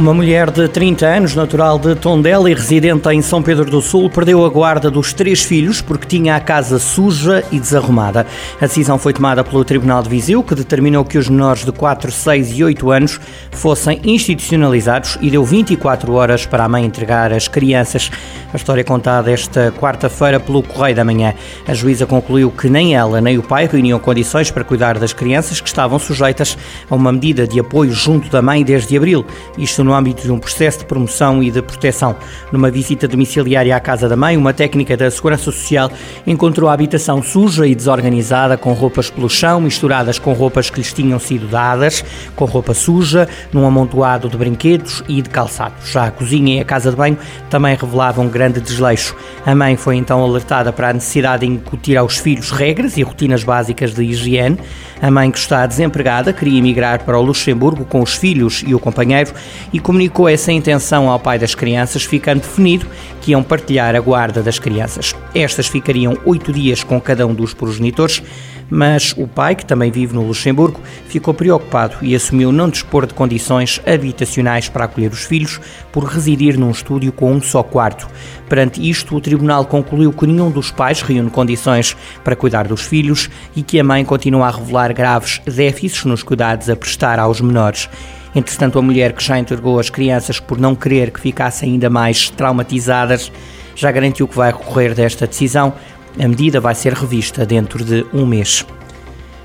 Uma mulher de 30 anos, natural de Tondela e residente em São Pedro do Sul, perdeu a guarda dos três filhos porque tinha a casa suja e desarrumada. A decisão foi tomada pelo Tribunal de Viseu, que determinou que os menores de 4, 6 e 8 anos fossem institucionalizados e deu 24 horas para a mãe entregar as crianças. A história é contada esta quarta-feira pelo Correio da Manhã. A juíza concluiu que nem ela nem o pai reuniam condições para cuidar das crianças que estavam sujeitas a uma medida de apoio junto da mãe desde abril. Isto no âmbito de um processo de promoção e de proteção. Numa visita domiciliária à casa da mãe, uma técnica da Segurança Social encontrou a habitação suja e desorganizada, com roupas pelo chão, misturadas com roupas que lhes tinham sido dadas, com roupa suja, num amontoado de brinquedos e de calçados. Já a cozinha e a casa de banho também revelavam grande desleixo. A mãe foi então alertada para a necessidade de incutir aos filhos regras e rotinas básicas de higiene. A mãe, que está desempregada, queria emigrar para o Luxemburgo com os filhos e o companheiro e comunicou essa intenção ao pai das crianças, ficando definido que iam partilhar a guarda das crianças. Estas ficariam oito dias com cada um dos progenitores, mas o pai, que também vive no Luxemburgo, ficou preocupado e assumiu não dispor de condições habitacionais para acolher os filhos por residir num estúdio com um só quarto. Perante isto, o tribunal concluiu que nenhum dos pais reúne condições para cuidar dos filhos e que a mãe continua a revelar graves déficits nos cuidados a prestar aos menores. Entretanto, a mulher que já entregou as crianças por não querer que ficassem ainda mais traumatizadas já garantiu que vai recorrer desta decisão. A medida vai ser revista dentro de um mês.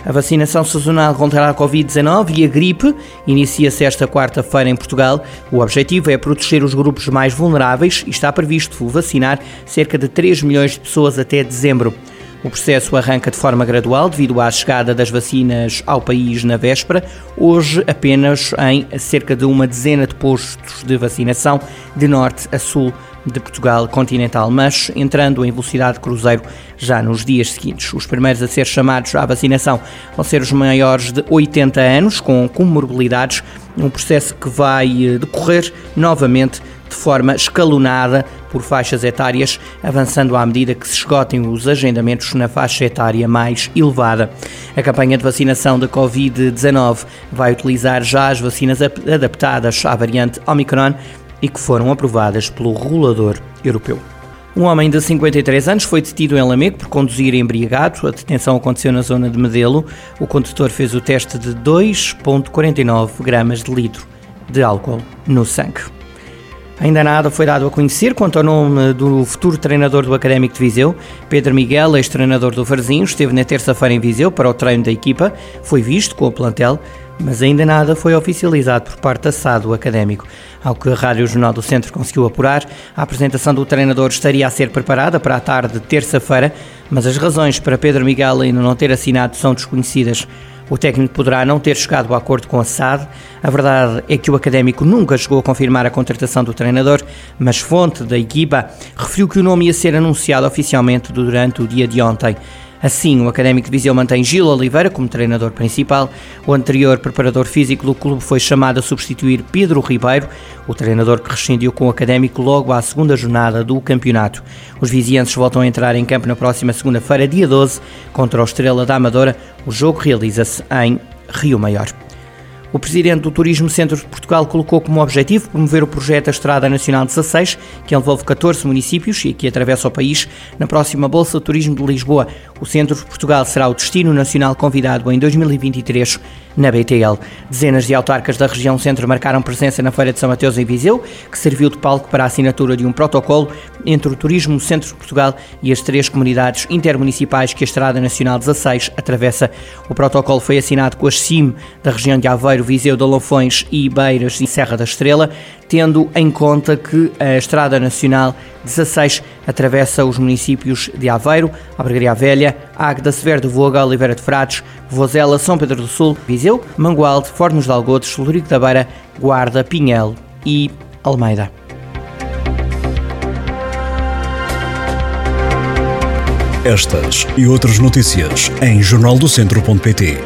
A vacinação sazonal contra a Covid-19 e a gripe inicia-se esta quarta-feira em Portugal. O objetivo é proteger os grupos mais vulneráveis e está previsto vacinar cerca de 3 milhões de pessoas até dezembro. O processo arranca de forma gradual devido à chegada das vacinas ao país na véspera, hoje apenas em cerca de uma dezena de postos de vacinação de norte a sul de Portugal continental, mas entrando em velocidade cruzeiro já nos dias seguintes. Os primeiros a ser chamados à vacinação vão ser os maiores de 80 anos, com comorbilidades, um processo que vai eh, decorrer novamente de forma escalonada por faixas etárias, avançando à medida que se esgotem os agendamentos na faixa etária mais elevada. A campanha de vacinação da Covid-19 vai utilizar já as vacinas adaptadas à variante Omicron e que foram aprovadas pelo regulador europeu. Um homem de 53 anos foi detido em Lamego por conduzir embriagado. A detenção aconteceu na zona de Medelo. O condutor fez o teste de 2,49 gramas de litro de álcool no sangue. Ainda nada foi dado a conhecer quanto ao nome do futuro treinador do Académico de Viseu. Pedro Miguel, ex-treinador do Varzinho, esteve na terça-feira em Viseu para o treino da equipa, foi visto com o plantel, mas ainda nada foi oficializado por parte da SAD do Académico. Ao que a Rádio Jornal do Centro conseguiu apurar, a apresentação do treinador estaria a ser preparada para a tarde de terça-feira, mas as razões para Pedro Miguel ainda não ter assinado são desconhecidas. O técnico poderá não ter chegado a acordo com a SAD. A verdade é que o académico nunca chegou a confirmar a contratação do treinador, mas fonte da equipa referiu que o nome ia ser anunciado oficialmente durante o dia de ontem. Assim, o Académico de Viseu mantém Gil Oliveira como treinador principal. O anterior preparador físico do clube foi chamado a substituir Pedro Ribeiro, o treinador que rescindiu com o Académico logo à segunda jornada do campeonato. Os vizienses voltam a entrar em campo na próxima segunda-feira, dia 12, contra o Estrela da Amadora. O jogo realiza-se em Rio Maior. O presidente do Turismo Centro de Portugal colocou como objetivo promover o projeto da Estrada Nacional 16, que envolve 14 municípios e que atravessa o país, na próxima Bolsa de Turismo de Lisboa. O Centro de Portugal será o destino nacional convidado em 2023 na BTL. Dezenas de autarcas da região centro marcaram presença na Feira de São Mateus em Viseu, que serviu de palco para a assinatura de um protocolo entre o Turismo Centro de Portugal e as três comunidades intermunicipais que a Estrada Nacional 16 atravessa. O protocolo foi assinado com as CIM da região de Aveiro, Viseu, Dolofões e Beiras e Serra da Estrela, tendo em conta que a Estrada Nacional 16 atravessa os municípios de Aveiro, Abregaria Velha, Águeda, Severo de Voga, Oliveira de Frades, Vozela, São Pedro do Sul, Viseu, Mangualde, Fornos de Algodos, Lurico da Beira, Guarda, Pinhel e Almeida. Estas e outras notícias em jornaldocentro.pt